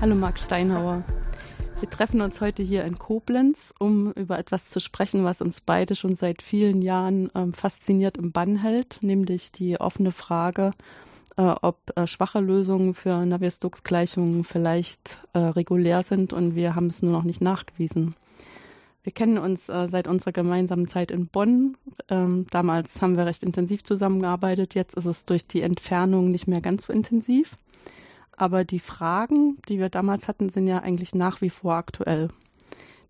Hallo Marc Steinhauer. Wir treffen uns heute hier in Koblenz, um über etwas zu sprechen, was uns beide schon seit vielen Jahren ähm, fasziniert im Bann hält, nämlich die offene Frage, äh, ob äh, schwache Lösungen für Navier-Stokes-Gleichungen vielleicht äh, regulär sind und wir haben es nur noch nicht nachgewiesen. Wir kennen uns äh, seit unserer gemeinsamen Zeit in Bonn. Ähm, damals haben wir recht intensiv zusammengearbeitet. Jetzt ist es durch die Entfernung nicht mehr ganz so intensiv. Aber die Fragen, die wir damals hatten, sind ja eigentlich nach wie vor aktuell.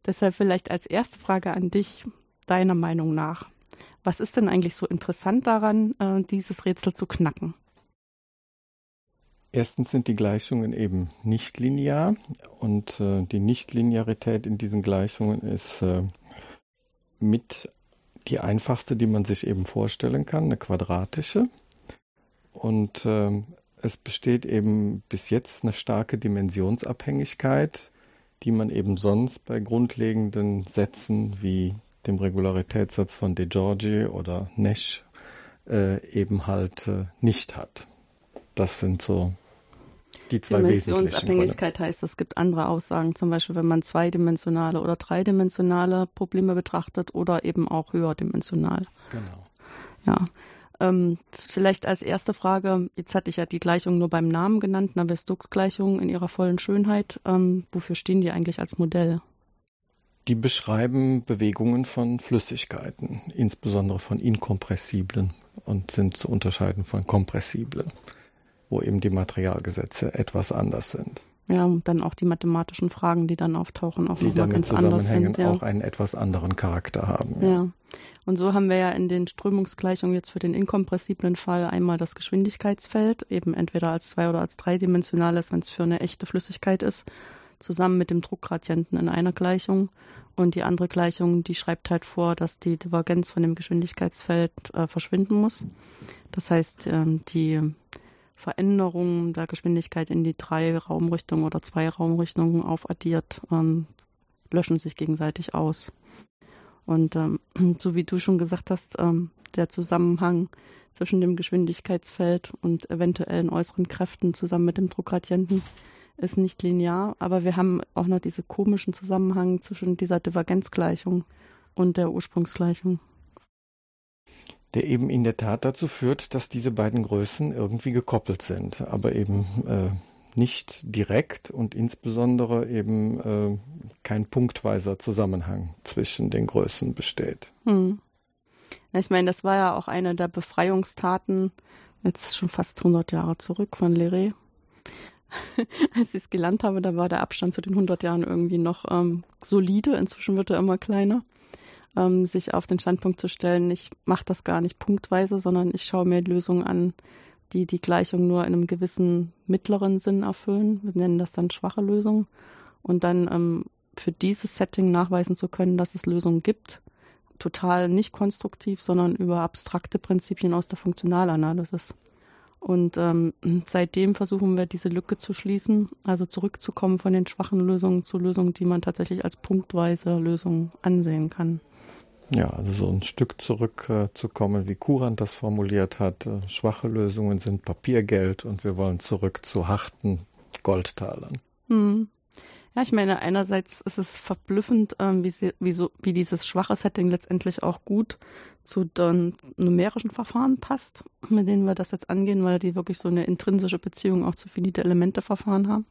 Deshalb vielleicht als erste Frage an dich, deiner Meinung nach. Was ist denn eigentlich so interessant daran, äh, dieses Rätsel zu knacken? Erstens sind die Gleichungen eben nicht linear und äh, die Nichtlinearität in diesen Gleichungen ist äh, mit die einfachste, die man sich eben vorstellen kann, eine quadratische. Und äh, es besteht eben bis jetzt eine starke Dimensionsabhängigkeit, die man eben sonst bei grundlegenden Sätzen wie dem Regularitätssatz von De Giorgi oder Nash äh, eben halt äh, nicht hat. Das sind so die zwei Dimensionsabhängigkeit heißt, es gibt andere Aussagen, zum Beispiel wenn man zweidimensionale oder dreidimensionale Probleme betrachtet oder eben auch höherdimensional. Genau. Ja. Ähm, vielleicht als erste Frage, jetzt hatte ich ja die Gleichung nur beim Namen genannt, Navier-Stokes-Gleichung in ihrer vollen Schönheit. Ähm, wofür stehen die eigentlich als Modell? Die beschreiben Bewegungen von Flüssigkeiten, insbesondere von inkompressiblen und sind zu unterscheiden von kompressiblen, wo eben die Materialgesetze etwas anders sind. Ja, und dann auch die mathematischen Fragen, die dann auftauchen, auch die damit zusammenhängen, ja. auch einen etwas anderen Charakter haben. Ja. ja. Und so haben wir ja in den Strömungsgleichungen jetzt für den inkompressiblen Fall einmal das Geschwindigkeitsfeld, eben entweder als zwei- oder als dreidimensionales, wenn es für eine echte Flüssigkeit ist, zusammen mit dem Druckgradienten in einer Gleichung. Und die andere Gleichung, die schreibt halt vor, dass die Divergenz von dem Geschwindigkeitsfeld äh, verschwinden muss. Das heißt, ähm, die Veränderung der Geschwindigkeit in die drei Raumrichtungen oder zwei Raumrichtungen aufaddiert, ähm, löschen sich gegenseitig aus. Und ähm, so wie du schon gesagt hast, ähm, der Zusammenhang zwischen dem Geschwindigkeitsfeld und eventuellen äußeren Kräften zusammen mit dem Druckgradienten ist nicht linear, aber wir haben auch noch diesen komischen Zusammenhang zwischen dieser Divergenzgleichung und der Ursprungsgleichung. Der eben in der Tat dazu führt, dass diese beiden Größen irgendwie gekoppelt sind, aber eben äh, nicht direkt und insbesondere eben äh, kein punktweiser Zusammenhang zwischen den Größen besteht. Hm. Ich meine, das war ja auch eine der Befreiungstaten, jetzt schon fast 100 Jahre zurück von Leray. Als ich es gelernt habe, da war der Abstand zu den 100 Jahren irgendwie noch ähm, solide. Inzwischen wird er immer kleiner. Ähm, sich auf den Standpunkt zu stellen, ich mache das gar nicht punktweise, sondern ich schaue mir Lösungen an, die die Gleichung nur in einem gewissen mittleren Sinn erfüllen. Wir nennen das dann schwache Lösungen. Und dann ähm, für dieses Setting nachweisen zu können, dass es Lösungen gibt, total nicht konstruktiv, sondern über abstrakte Prinzipien aus der Funktionalanalysis. Und ähm, seitdem versuchen wir diese Lücke zu schließen, also zurückzukommen von den schwachen Lösungen zu Lösungen, die man tatsächlich als punktweise Lösungen ansehen kann. Ja, also so ein Stück zurückzukommen, äh, wie Kurant das formuliert hat. Äh, schwache Lösungen sind Papiergeld und wir wollen zurück zu harten Goldtalern. Hm. Ja, ich meine, einerseits ist es verblüffend, ähm, wie, sie, wie, so, wie dieses schwache Setting letztendlich auch gut zu den numerischen Verfahren passt, mit denen wir das jetzt angehen, weil die wirklich so eine intrinsische Beziehung auch zu finite Elemente Verfahren haben.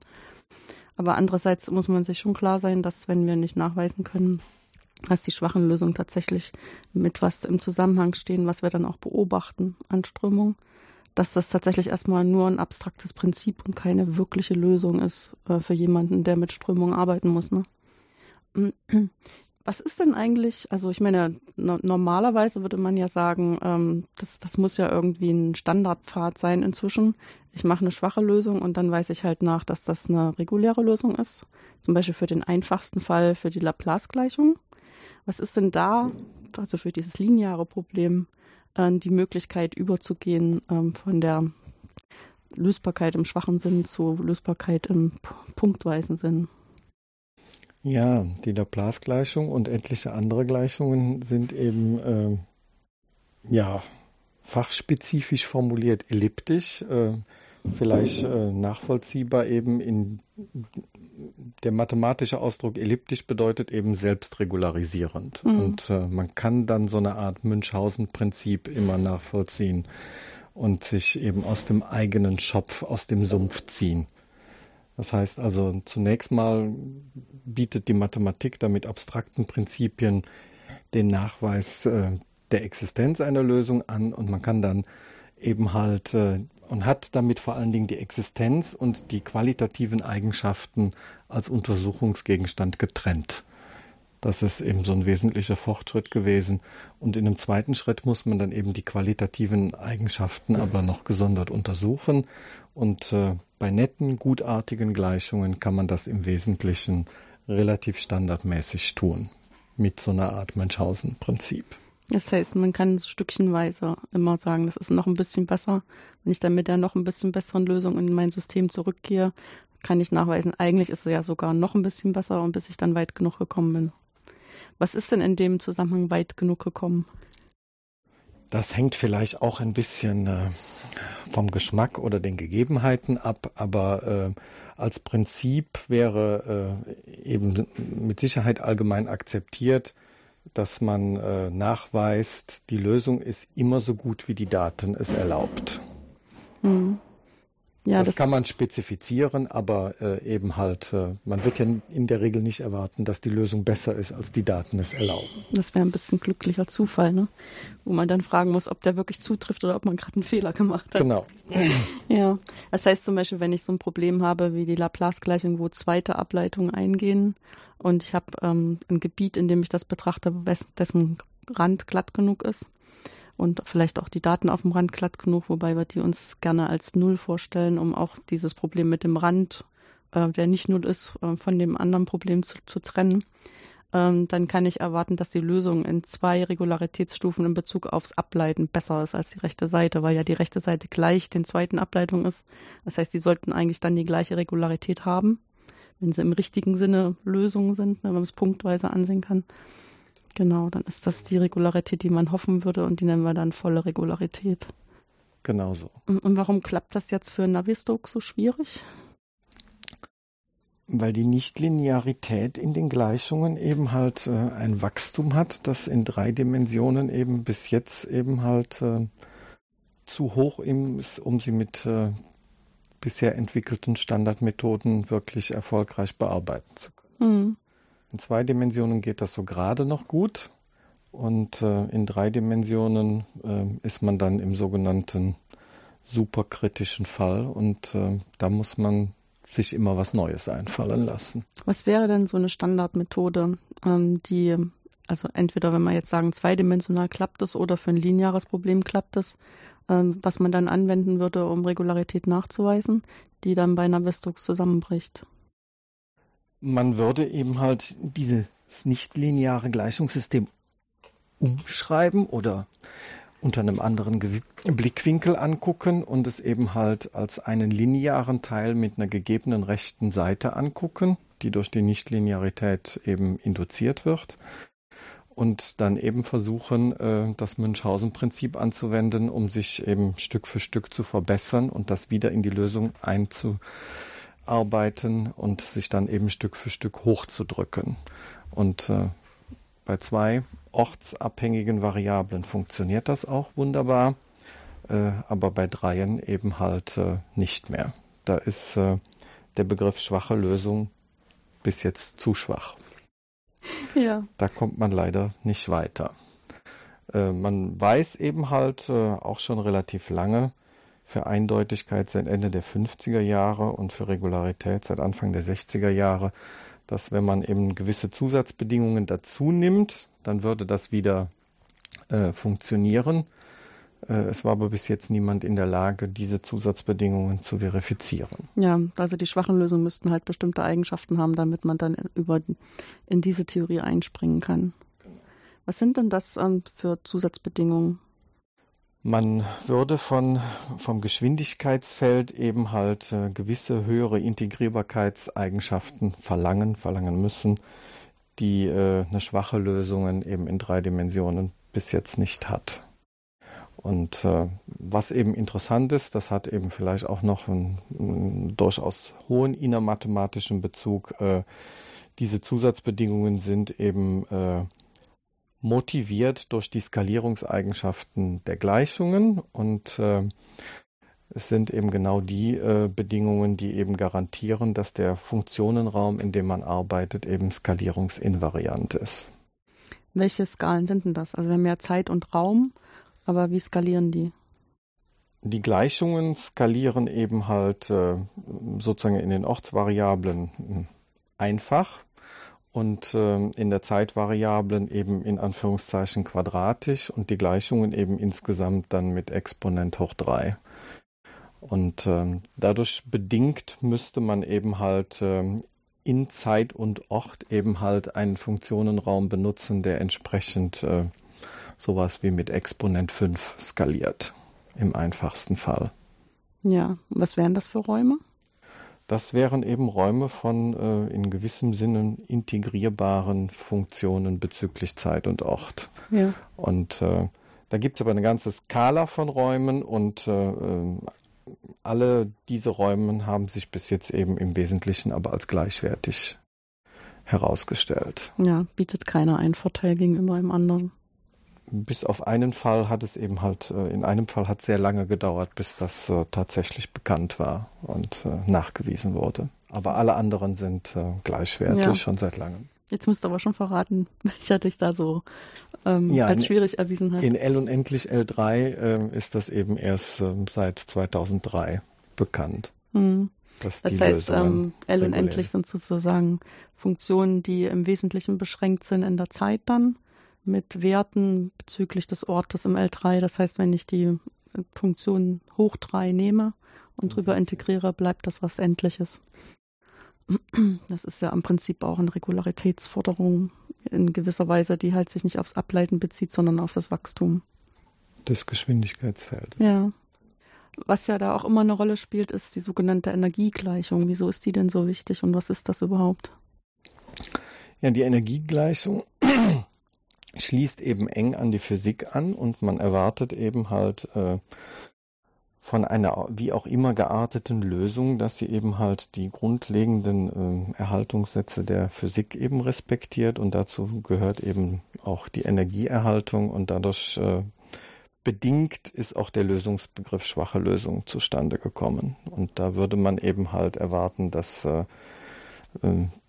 Aber andererseits muss man sich schon klar sein, dass wenn wir nicht nachweisen können, dass die schwachen Lösungen tatsächlich mit was im Zusammenhang stehen, was wir dann auch beobachten an Strömung, dass das tatsächlich erstmal nur ein abstraktes Prinzip und keine wirkliche Lösung ist äh, für jemanden, der mit Strömungen arbeiten muss. Ne? Was ist denn eigentlich, also ich meine, no normalerweise würde man ja sagen, ähm, das, das muss ja irgendwie ein Standardpfad sein inzwischen. Ich mache eine schwache Lösung und dann weiß ich halt nach, dass das eine reguläre Lösung ist. Zum Beispiel für den einfachsten Fall für die Laplace-Gleichung. Was ist denn da, also für dieses lineare Problem, äh, die Möglichkeit überzugehen ähm, von der Lösbarkeit im schwachen Sinn zu Lösbarkeit im punktweisen Sinn? Ja, die Laplace-Gleichung und etliche andere Gleichungen sind eben äh, ja fachspezifisch formuliert elliptisch. Äh, vielleicht äh, nachvollziehbar eben in der mathematische Ausdruck elliptisch bedeutet eben selbstregularisierend. Mhm. Und äh, man kann dann so eine Art Münchhausen-Prinzip immer nachvollziehen und sich eben aus dem eigenen Schopf, aus dem Sumpf ziehen. Das heißt also, zunächst mal bietet die Mathematik damit abstrakten Prinzipien den Nachweis äh, der Existenz einer Lösung an und man kann dann eben halt äh, und hat damit vor allen Dingen die Existenz und die qualitativen Eigenschaften als Untersuchungsgegenstand getrennt. Das ist eben so ein wesentlicher Fortschritt gewesen. Und in einem zweiten Schritt muss man dann eben die qualitativen Eigenschaften aber noch gesondert untersuchen. Und äh, bei netten, gutartigen Gleichungen kann man das im Wesentlichen relativ standardmäßig tun. Mit so einer Art Münchhausen-Prinzip. Das heißt, man kann stückchenweise immer sagen, das ist noch ein bisschen besser. Wenn ich dann mit der noch ein bisschen besseren Lösung in mein System zurückgehe, kann ich nachweisen, eigentlich ist es ja sogar noch ein bisschen besser und bis ich dann weit genug gekommen bin. Was ist denn in dem Zusammenhang weit genug gekommen? Das hängt vielleicht auch ein bisschen äh, vom Geschmack oder den Gegebenheiten ab, aber äh, als Prinzip wäre äh, eben mit Sicherheit allgemein akzeptiert, dass man äh, nachweist, die Lösung ist immer so gut, wie die Daten es erlaubt. Mhm. Ja, das, das, kann man spezifizieren, aber äh, eben halt, äh, man wird ja in der Regel nicht erwarten, dass die Lösung besser ist, als die Daten es erlauben. Das wäre ein bisschen glücklicher Zufall, ne? Wo man dann fragen muss, ob der wirklich zutrifft oder ob man gerade einen Fehler gemacht hat. Genau. Ja. Das heißt zum Beispiel, wenn ich so ein Problem habe wie die Laplace-Gleichung, wo zweite Ableitungen eingehen und ich habe ähm, ein Gebiet, in dem ich das betrachte, dessen Rand glatt genug ist, und vielleicht auch die Daten auf dem Rand glatt genug, wobei wir die uns gerne als Null vorstellen, um auch dieses Problem mit dem Rand, äh, der nicht Null ist, äh, von dem anderen Problem zu, zu trennen. Ähm, dann kann ich erwarten, dass die Lösung in zwei Regularitätsstufen in Bezug aufs Ableiten besser ist als die rechte Seite, weil ja die rechte Seite gleich den zweiten Ableitung ist. Das heißt, die sollten eigentlich dann die gleiche Regularität haben, wenn sie im richtigen Sinne Lösungen sind, ne, wenn man es punktweise ansehen kann. Genau, dann ist das die Regularität, die man hoffen würde und die nennen wir dann volle Regularität. Genau so. Und warum klappt das jetzt für Navier-Stokes so schwierig? Weil die Nichtlinearität in den Gleichungen eben halt äh, ein Wachstum hat, das in drei Dimensionen eben bis jetzt eben halt äh, zu hoch ist, um sie mit äh, bisher entwickelten Standardmethoden wirklich erfolgreich bearbeiten zu können. Mhm. In zwei Dimensionen geht das so gerade noch gut und äh, in drei Dimensionen äh, ist man dann im sogenannten superkritischen Fall und äh, da muss man sich immer was Neues einfallen lassen. Was wäre denn so eine Standardmethode, ähm, die, also entweder wenn wir jetzt sagen, zweidimensional klappt es oder für ein lineares Problem klappt es, ähm, was man dann anwenden würde, um Regularität nachzuweisen, die dann bei einer Westux zusammenbricht? Man würde eben halt dieses nichtlineare Gleichungssystem umschreiben oder unter einem anderen Ge Blickwinkel angucken und es eben halt als einen linearen Teil mit einer gegebenen rechten Seite angucken, die durch die Nichtlinearität eben induziert wird. Und dann eben versuchen, äh, das Münchhausen-Prinzip anzuwenden, um sich eben Stück für Stück zu verbessern und das wieder in die Lösung einzubauen arbeiten und sich dann eben Stück für Stück hochzudrücken. Und äh, bei zwei ortsabhängigen Variablen funktioniert das auch wunderbar, äh, aber bei dreien eben halt äh, nicht mehr. Da ist äh, der Begriff schwache Lösung bis jetzt zu schwach. Ja. Da kommt man leider nicht weiter. Äh, man weiß eben halt äh, auch schon relativ lange, für Eindeutigkeit seit Ende der 50er Jahre und für Regularität seit Anfang der 60er Jahre, dass wenn man eben gewisse Zusatzbedingungen dazu nimmt, dann würde das wieder äh, funktionieren. Äh, es war aber bis jetzt niemand in der Lage, diese Zusatzbedingungen zu verifizieren. Ja, also die schwachen Lösungen müssten halt bestimmte Eigenschaften haben, damit man dann über in diese Theorie einspringen kann. Was sind denn das ähm, für Zusatzbedingungen? Man würde von, vom Geschwindigkeitsfeld eben halt äh, gewisse höhere Integrierbarkeitseigenschaften verlangen, verlangen müssen, die äh, eine schwache Lösung eben in drei Dimensionen bis jetzt nicht hat. Und äh, was eben interessant ist, das hat eben vielleicht auch noch einen, einen durchaus hohen innermathematischen Bezug. Äh, diese Zusatzbedingungen sind eben äh, motiviert durch die Skalierungseigenschaften der Gleichungen und äh, es sind eben genau die äh, Bedingungen, die eben garantieren, dass der Funktionenraum, in dem man arbeitet, eben skalierungsinvariant ist. Welche Skalen sind denn das? Also wir haben ja Zeit und Raum, aber wie skalieren die? Die Gleichungen skalieren eben halt äh, sozusagen in den Ortsvariablen hm, einfach und äh, in der Zeitvariablen eben in Anführungszeichen quadratisch und die Gleichungen eben insgesamt dann mit Exponent hoch 3. Und äh, dadurch bedingt müsste man eben halt äh, in Zeit und Ort eben halt einen Funktionenraum benutzen, der entsprechend äh, sowas wie mit Exponent 5 skaliert, im einfachsten Fall. Ja, was wären das für Räume? Das wären eben Räume von äh, in gewissem Sinne integrierbaren Funktionen bezüglich Zeit und Ort. Ja. Und äh, da gibt es aber eine ganze Skala von Räumen und äh, äh alle diese Räume haben sich bis jetzt eben im Wesentlichen aber als gleichwertig herausgestellt. Ja, bietet keiner einen Vorteil gegenüber einem anderen. Bis auf einen Fall hat es eben halt, äh, in einem Fall hat es sehr lange gedauert, bis das äh, tatsächlich bekannt war und äh, nachgewiesen wurde. Aber alle anderen sind gleichwertig ja. schon seit langem. Jetzt musst du aber schon verraten, welcher dich da so ähm, ja, als schwierig erwiesen hat. In L unendlich L3 äh, ist das eben erst äh, seit 2003 bekannt. Hm. Das heißt, ähm, L unendlich sind sozusagen Funktionen, die im Wesentlichen beschränkt sind in der Zeit dann mit Werten bezüglich des Ortes im L3. Das heißt, wenn ich die Funktion hoch 3 nehme und drüber integriere, bleibt das was Endliches. Das ist ja im Prinzip auch eine Regularitätsforderung in gewisser Weise, die halt sich nicht aufs Ableiten bezieht, sondern auf das Wachstum. Des Geschwindigkeitsfeldes. Ja. Was ja da auch immer eine Rolle spielt, ist die sogenannte Energiegleichung. Wieso ist die denn so wichtig und was ist das überhaupt? Ja, die Energiegleichung schließt eben eng an die Physik an und man erwartet eben halt äh, von einer wie auch immer gearteten Lösung, dass sie eben halt die grundlegenden äh, Erhaltungssätze der Physik eben respektiert und dazu gehört eben auch die Energieerhaltung und dadurch äh, bedingt ist auch der Lösungsbegriff schwache Lösung zustande gekommen. Und da würde man eben halt erwarten, dass äh,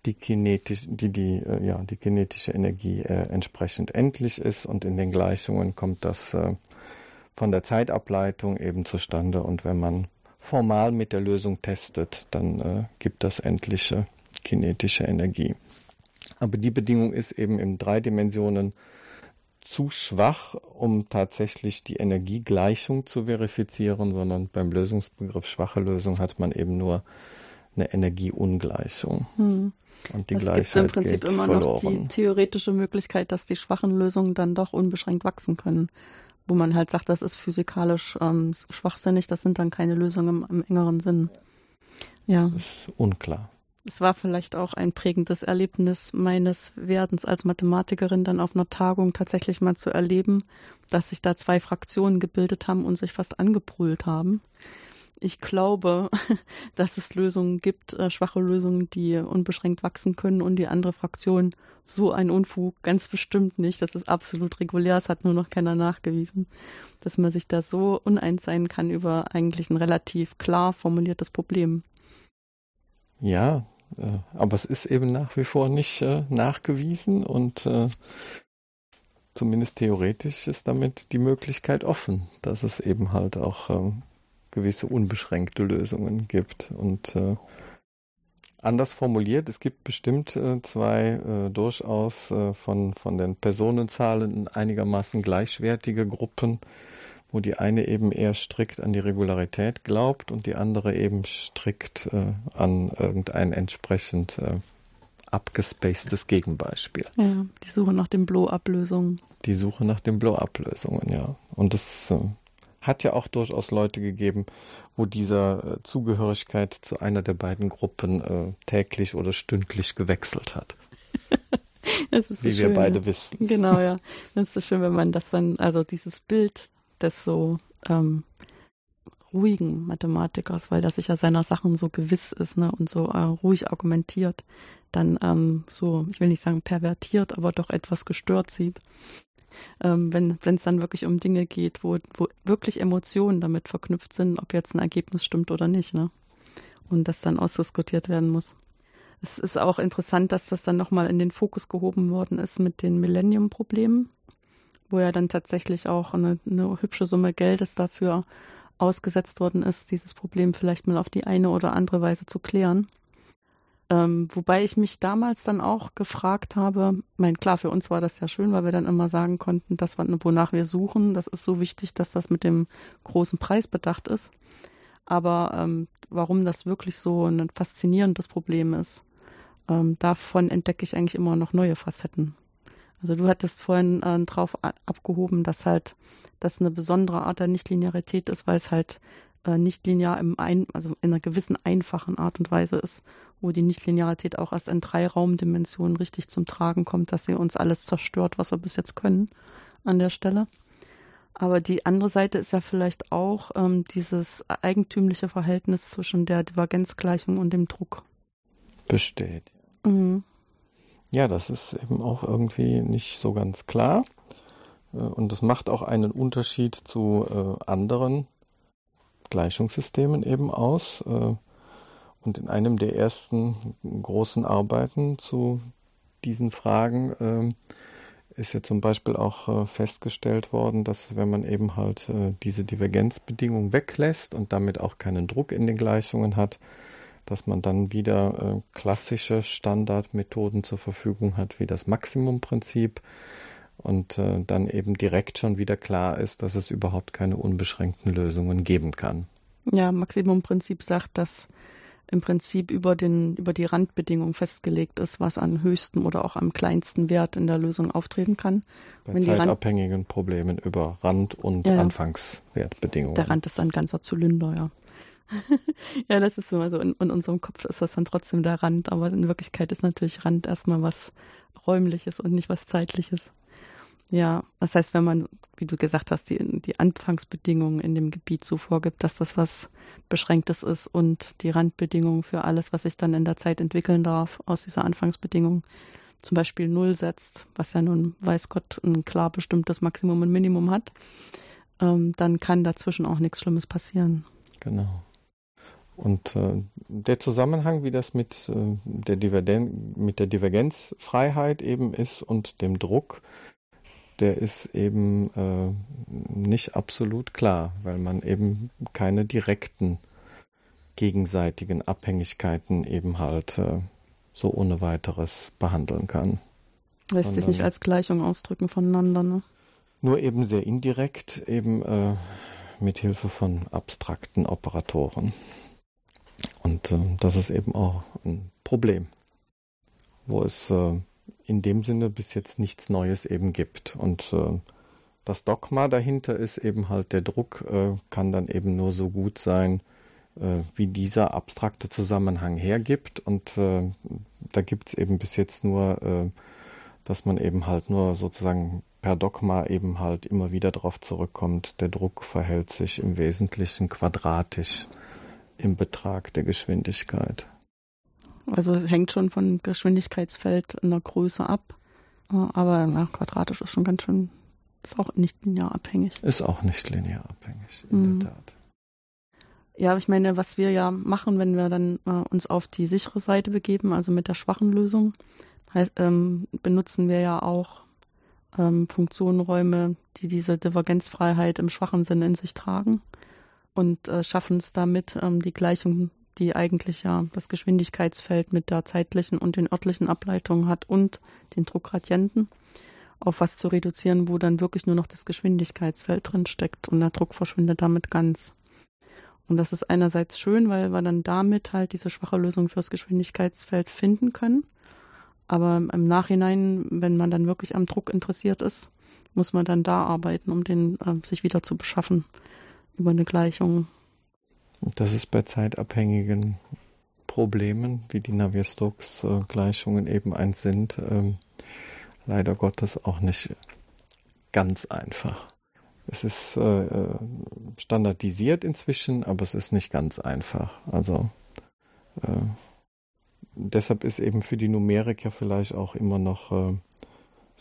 die kinetische, die, die, äh, ja, die kinetische Energie äh, entsprechend endlich ist und in den Gleichungen kommt das äh, von der Zeitableitung eben zustande und wenn man formal mit der Lösung testet, dann äh, gibt das endliche kinetische Energie. Aber die Bedingung ist eben in drei Dimensionen zu schwach, um tatsächlich die Energiegleichung zu verifizieren, sondern beim Lösungsbegriff schwache Lösung hat man eben nur eine Energieungleichung. Hm. Und die es Gleichheit gibt im Prinzip immer verloren. noch die theoretische Möglichkeit, dass die schwachen Lösungen dann doch unbeschränkt wachsen können. Wo man halt sagt, das ist physikalisch ähm, schwachsinnig, das sind dann keine Lösungen im, im engeren Sinn. Ja. Das ist unklar. Es war vielleicht auch ein prägendes Erlebnis meines Werdens als Mathematikerin, dann auf einer Tagung tatsächlich mal zu erleben, dass sich da zwei Fraktionen gebildet haben und sich fast angebrüllt haben ich glaube, dass es Lösungen gibt, äh, schwache Lösungen, die unbeschränkt wachsen können und die andere Fraktion so ein Unfug ganz bestimmt nicht. Das ist absolut regulär, es hat nur noch keiner nachgewiesen, dass man sich da so uneins sein kann über eigentlich ein relativ klar formuliertes Problem. Ja, äh, aber es ist eben nach wie vor nicht äh, nachgewiesen und äh, zumindest theoretisch ist damit die Möglichkeit offen, dass es eben halt auch ähm, gewisse unbeschränkte Lösungen gibt. Und äh, anders formuliert, es gibt bestimmt äh, zwei äh, durchaus äh, von, von den Personenzahlen einigermaßen gleichwertige Gruppen, wo die eine eben eher strikt an die Regularität glaubt und die andere eben strikt äh, an irgendein entsprechend äh, abgespacedes Gegenbeispiel. Ja, die Suche nach den Blow-Up-Lösungen. Die Suche nach den Blow-Up-Lösungen, ja. Und das äh, hat ja auch durchaus Leute gegeben, wo diese äh, Zugehörigkeit zu einer der beiden Gruppen äh, täglich oder stündlich gewechselt hat. das ist so Wie schön, wir beide wissen. Genau, ja. Das ist so schön, wenn man das dann, also dieses Bild des so ähm, ruhigen Mathematikers, weil der sich ja seiner Sachen so gewiss ist ne, und so äh, ruhig argumentiert, dann ähm, so, ich will nicht sagen pervertiert, aber doch etwas gestört sieht. Ähm, wenn es dann wirklich um Dinge geht, wo, wo wirklich Emotionen damit verknüpft sind, ob jetzt ein Ergebnis stimmt oder nicht, ne? Und das dann ausdiskutiert werden muss. Es ist auch interessant, dass das dann nochmal in den Fokus gehoben worden ist mit den Millennium-Problemen, wo ja dann tatsächlich auch eine, eine hübsche Summe Geldes dafür ausgesetzt worden ist, dieses Problem vielleicht mal auf die eine oder andere Weise zu klären. Ähm, wobei ich mich damals dann auch gefragt habe, mein klar, für uns war das ja schön, weil wir dann immer sagen konnten, das, wonach wir suchen, das ist so wichtig, dass das mit dem großen Preis bedacht ist. Aber ähm, warum das wirklich so ein faszinierendes Problem ist, ähm, davon entdecke ich eigentlich immer noch neue Facetten. Also du hattest vorhin äh, drauf abgehoben, dass halt das eine besondere Art der Nichtlinearität ist, weil es halt äh, nicht linear im ein, also in einer gewissen einfachen Art und Weise ist, wo die Nichtlinearität auch erst in drei Raumdimensionen richtig zum Tragen kommt, dass sie uns alles zerstört, was wir bis jetzt können an der Stelle. Aber die andere Seite ist ja vielleicht auch ähm, dieses eigentümliche Verhältnis zwischen der Divergenzgleichung und dem Druck. Besteht. Mhm. Ja, das ist eben auch irgendwie nicht so ganz klar. Äh, und das macht auch einen Unterschied zu äh, anderen Gleichungssystemen eben aus. Äh, und in einem der ersten großen Arbeiten zu diesen Fragen ist ja zum Beispiel auch festgestellt worden, dass wenn man eben halt diese Divergenzbedingung weglässt und damit auch keinen Druck in den Gleichungen hat, dass man dann wieder äh, klassische Standardmethoden zur Verfügung hat, wie das Maximumprinzip und äh, dann eben direkt schon wieder klar ist, dass es überhaupt keine unbeschränkten Lösungen geben kann. Ja, Maximumprinzip sagt, dass im Prinzip über, den, über die Randbedingung festgelegt ist, was an höchstem oder auch am kleinsten Wert in der Lösung auftreten kann. Bei Wenn zeitabhängigen Rand Problemen über Rand- und ja, Anfangswertbedingungen. Der Rand ist ein ganzer Zylinder, ja. ja, das ist immer so. In, in, unserem Kopf ist das dann trotzdem der Rand, aber in Wirklichkeit ist natürlich Rand erstmal was Räumliches und nicht was Zeitliches. Ja, das heißt, wenn man, wie du gesagt hast, die, die Anfangsbedingungen in dem Gebiet so vorgibt, dass das was Beschränktes ist und die Randbedingungen für alles, was sich dann in der Zeit entwickeln darf, aus dieser Anfangsbedingung zum Beispiel Null setzt, was ja nun, weiß Gott, ein klar bestimmtes Maximum und Minimum hat, ähm, dann kann dazwischen auch nichts Schlimmes passieren. Genau. Und äh, der Zusammenhang, wie das mit, äh, der mit der Divergenzfreiheit eben ist und dem Druck, der ist eben äh, nicht absolut klar, weil man eben keine direkten gegenseitigen Abhängigkeiten eben halt äh, so ohne weiteres behandeln kann. Lässt sich nicht als Gleichung ausdrücken voneinander, ne? Nur eben sehr indirekt, eben äh, mit Hilfe von abstrakten Operatoren. Und äh, das ist eben auch ein Problem, wo es äh, in dem Sinne bis jetzt nichts Neues eben gibt. Und äh, das Dogma dahinter ist eben halt, der Druck äh, kann dann eben nur so gut sein, äh, wie dieser abstrakte Zusammenhang hergibt. Und äh, da gibt es eben bis jetzt nur, dass man eben halt nur sozusagen per Dogma eben halt immer wieder darauf zurückkommt, der Druck verhält sich im Wesentlichen quadratisch im Betrag der Geschwindigkeit. Also hängt schon von Geschwindigkeitsfeld in der Größe ab. Aber na, quadratisch ist schon ganz schön, ist auch nicht linear abhängig. Ist auch nicht linear abhängig, in mhm. der Tat. Ja, ich meine, was wir ja machen, wenn wir dann äh, uns auf die sichere Seite begeben, also mit der schwachen Lösung, heißt, ähm, benutzen wir ja auch ähm, Funktionenräume, die diese Divergenzfreiheit im schwachen Sinne in sich tragen und äh, schaffen es damit, ähm, die Gleichung, die eigentlich ja das Geschwindigkeitsfeld mit der zeitlichen und den örtlichen Ableitungen hat und den Druckgradienten, auf was zu reduzieren, wo dann wirklich nur noch das Geschwindigkeitsfeld drin steckt und der Druck verschwindet damit ganz. Und das ist einerseits schön, weil wir dann damit halt diese schwache Lösung fürs Geschwindigkeitsfeld finden können. Aber im Nachhinein, wenn man dann wirklich am Druck interessiert ist, muss man dann da arbeiten, um den äh, sich wieder zu beschaffen über eine Gleichung. Das ist bei zeitabhängigen Problemen, wie die Navier-Stokes-Gleichungen eben eins sind, ähm, leider Gottes auch nicht ganz einfach. es ist äh, äh, standardisiert inzwischen, aber es ist nicht ganz einfach. Also äh, deshalb ist eben für die Numerik ja vielleicht auch immer noch äh,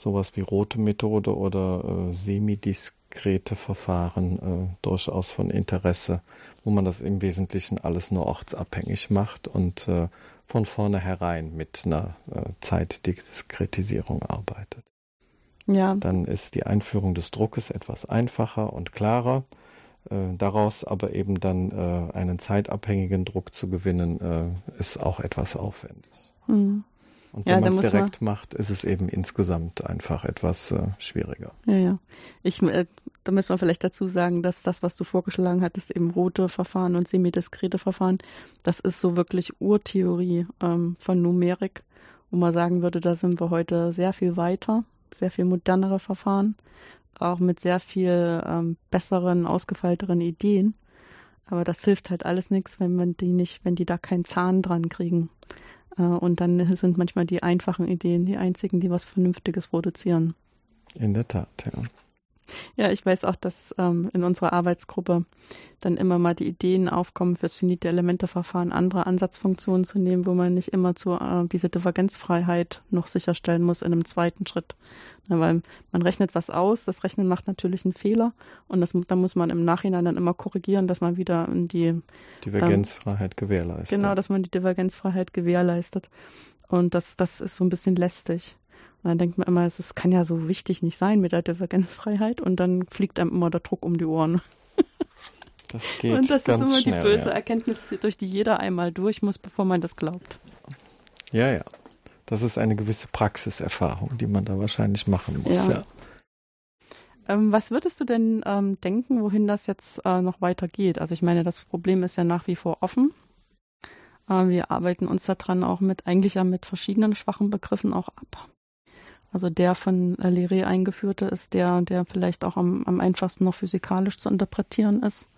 sowas wie rote Methode oder äh, semidiskrete Verfahren äh, durchaus von Interesse, wo man das im Wesentlichen alles nur ortsabhängig macht und äh, von vornherein mit einer äh, Zeitdiskretisierung arbeitet. Ja. Dann ist die Einführung des Druckes etwas einfacher und klarer. Äh, daraus aber eben dann äh, einen zeitabhängigen Druck zu gewinnen, äh, ist auch etwas aufwendig. Mhm. Und wenn ja, man es direkt man... macht, ist es eben insgesamt einfach etwas äh, schwieriger. Ja, ja. Ich, äh, da müssen wir vielleicht dazu sagen, dass das, was du vorgeschlagen hattest, eben rote Verfahren und semidiskrete Verfahren, das ist so wirklich Urtheorie ähm, von Numerik, wo man sagen würde, da sind wir heute sehr viel weiter, sehr viel modernere Verfahren, auch mit sehr viel ähm, besseren, ausgefeilteren Ideen. Aber das hilft halt alles nichts, wenn man die nicht, wenn die da keinen Zahn dran kriegen. Äh, und dann sind manchmal die einfachen Ideen die einzigen, die was Vernünftiges produzieren. In der Tat, ja. Ja, ich weiß auch, dass ähm, in unserer Arbeitsgruppe dann immer mal die Ideen aufkommen, fürs finite Elementeverfahren andere Ansatzfunktionen zu nehmen, wo man nicht immer zu, äh, diese Divergenzfreiheit noch sicherstellen muss in einem zweiten Schritt. Ja, weil man rechnet was aus, das Rechnen macht natürlich einen Fehler und das, da muss man im Nachhinein dann immer korrigieren, dass man wieder die Divergenzfreiheit ähm, gewährleistet. Genau, dass man die Divergenzfreiheit gewährleistet. Und das, das ist so ein bisschen lästig. Und dann denkt man immer, es kann ja so wichtig nicht sein mit der Divergenzfreiheit und dann fliegt einem immer der Druck um die Ohren. Das geht Und das ganz ist immer schnell, die böse ja. Erkenntnis, durch die jeder einmal durch muss, bevor man das glaubt. Ja, ja. Das ist eine gewisse Praxiserfahrung, die man da wahrscheinlich machen muss, ja. ja. Ähm, was würdest du denn ähm, denken, wohin das jetzt äh, noch weitergeht? Also ich meine, das Problem ist ja nach wie vor offen. Äh, wir arbeiten uns daran auch mit, eigentlich ja mit verschiedenen schwachen Begriffen auch ab. Also der von Leray eingeführte ist der, der vielleicht auch am, am einfachsten noch physikalisch zu interpretieren ist.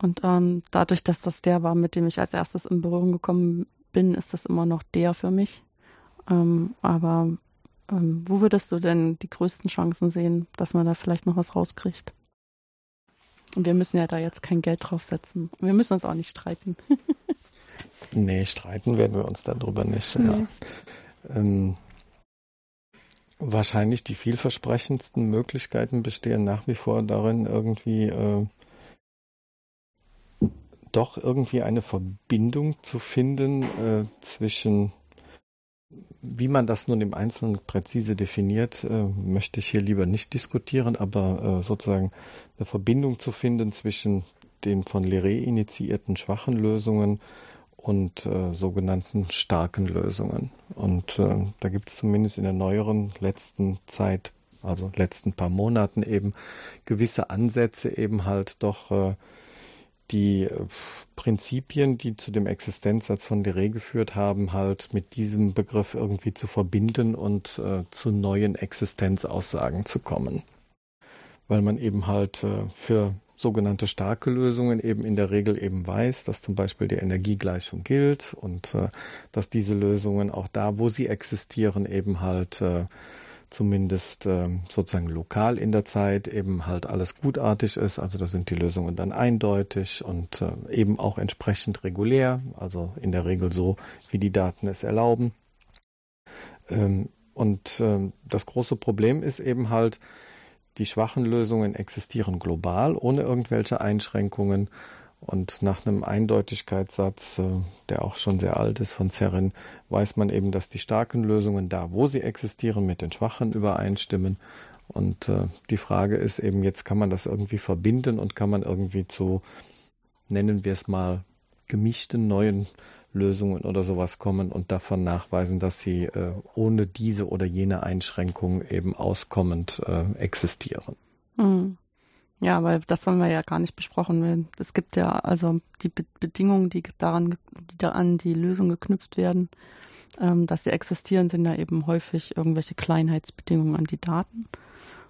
Und ähm, dadurch, dass das der war, mit dem ich als erstes in Berührung gekommen bin, ist das immer noch der für mich. Ähm, aber ähm, wo würdest du denn die größten Chancen sehen, dass man da vielleicht noch was rauskriegt? Und wir müssen ja da jetzt kein Geld draufsetzen. Wir müssen uns auch nicht streiten. nee, streiten werden wir uns darüber nicht. Nee. Ja. Ähm, Wahrscheinlich die vielversprechendsten Möglichkeiten bestehen nach wie vor darin, irgendwie äh, doch irgendwie eine Verbindung zu finden äh, zwischen, wie man das nun im Einzelnen präzise definiert, äh, möchte ich hier lieber nicht diskutieren, aber äh, sozusagen eine Verbindung zu finden zwischen den von Leray initiierten schwachen Lösungen und äh, sogenannten starken Lösungen. Und äh, da gibt es zumindest in der neueren letzten Zeit, also letzten paar Monaten eben gewisse Ansätze eben halt doch äh, die äh, Prinzipien, die zu dem Existenzsatz von Leray geführt haben, halt mit diesem Begriff irgendwie zu verbinden und äh, zu neuen Existenzaussagen zu kommen. Weil man eben halt äh, für sogenannte starke Lösungen eben in der Regel eben weiß, dass zum Beispiel die Energiegleichung gilt und äh, dass diese Lösungen auch da, wo sie existieren, eben halt äh, zumindest äh, sozusagen lokal in der Zeit eben halt alles gutartig ist. Also da sind die Lösungen dann eindeutig und äh, eben auch entsprechend regulär, also in der Regel so, wie die Daten es erlauben. Ähm, und äh, das große Problem ist eben halt, die schwachen Lösungen existieren global, ohne irgendwelche Einschränkungen. Und nach einem Eindeutigkeitssatz, äh, der auch schon sehr alt ist von Zerrin, weiß man eben, dass die starken Lösungen da, wo sie existieren, mit den schwachen übereinstimmen. Und äh, die Frage ist eben, jetzt kann man das irgendwie verbinden und kann man irgendwie zu, nennen wir es mal, gemischten neuen Lösungen oder sowas kommen und davon nachweisen, dass sie äh, ohne diese oder jene Einschränkung eben auskommend äh, existieren. Mhm. Ja, weil das haben wir ja gar nicht besprochen. Es gibt ja also die Be Bedingungen, die daran, die da an die Lösung geknüpft werden, ähm, dass sie existieren, sind ja eben häufig irgendwelche Kleinheitsbedingungen an die Daten.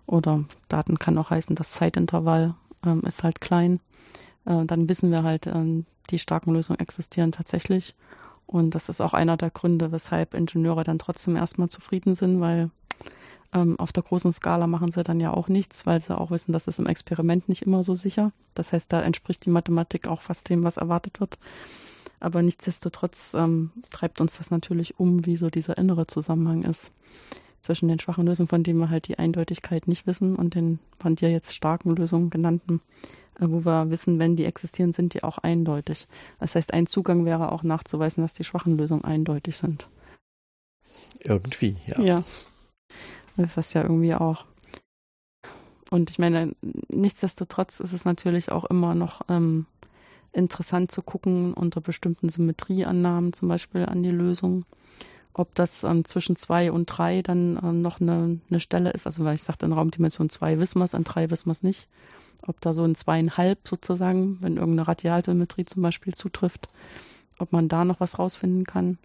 Oder Daten kann auch heißen, das Zeitintervall ähm, ist halt klein. Äh, dann wissen wir halt, ähm, die starken Lösungen existieren tatsächlich. Und das ist auch einer der Gründe, weshalb Ingenieure dann trotzdem erstmal zufrieden sind, weil Ähm, auf der großen Skala machen sie dann ja auch nichts, weil sie auch wissen, das ist im Experiment nicht immer so sicher. Das heißt, da entspricht die Mathematik auch fast dem, was erwartet wird. Aber nichtsdestotrotz ähm, treibt uns das natürlich um, wie so dieser innere Zusammenhang ist zwischen den schwachen Lösungen, von denen wir halt die Eindeutigkeit nicht wissen, und den von dir jetzt starken Lösungen genannten, äh, wo wir wissen, wenn die existieren, sind die auch eindeutig. Das heißt, ein Zugang wäre auch nachzuweisen, dass die schwachen Lösungen eindeutig sind. Irgendwie, ja. Ja. Das ja irgendwie auch. Und ich meine, nichtsdestotrotz ist es natürlich auch immer noch ähm, interessant zu gucken unter bestimmten Symmetrieannahmen zum Beispiel an die Lösung, ob das ähm, zwischen zwei und drei dann ähm, noch eine, eine Stelle ist. Also weil ich sagte, in Raumdimension zwei wissen wir es, an drei wissen wir es nicht. Ob da so ein zweieinhalb sozusagen, wenn irgendeine Radialsymmetrie zum Beispiel zutrifft, ob man da noch was rausfinden kann.